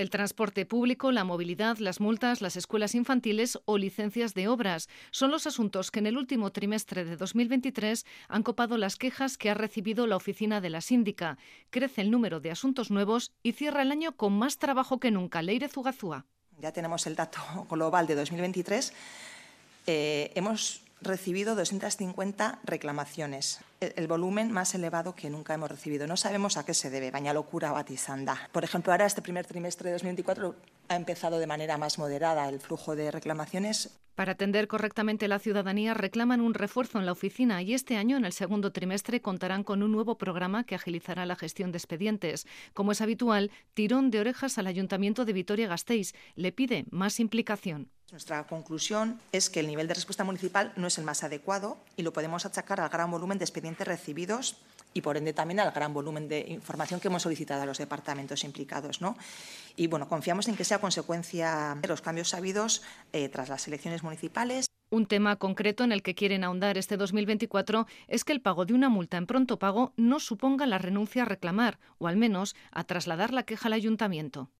El transporte público, la movilidad, las multas, las escuelas infantiles o licencias de obras son los asuntos que en el último trimestre de 2023 han copado las quejas que ha recibido la oficina de la síndica. Crece el número de asuntos nuevos y cierra el año con más trabajo que nunca. Leire Zugazúa. Ya tenemos el dato global de 2023. Eh, hemos recibido 250 reclamaciones, el, volumen más elevado que nunca hemos recibido. No sabemos a qué se debe, baina locura batizanda. Por ejemplo, ahora este primer trimestre de 2024 ha empezado de manera más moderada el flujo de reclamaciones. Para atender correctamente la ciudadanía reclaman un refuerzo en la oficina y este año, en el segundo trimestre, contarán con un nuevo programa que agilizará la gestión de expedientes. Como es habitual, tirón de orejas al Ayuntamiento de Vitoria-Gasteiz. Le pide más implicación. Nuestra conclusión es que el nivel de respuesta municipal no es el más adecuado y lo podemos achacar al gran volumen de expedientes recibidos y, por ende, también al gran volumen de información que hemos solicitado a los departamentos implicados. ¿no? Y, bueno, confiamos en que sea consecuencia de los cambios sabidos eh, tras las elecciones municipales. Un tema concreto en el que quieren ahondar este 2024 es que el pago de una multa en pronto pago no suponga la renuncia a reclamar, o al menos a trasladar la queja al ayuntamiento.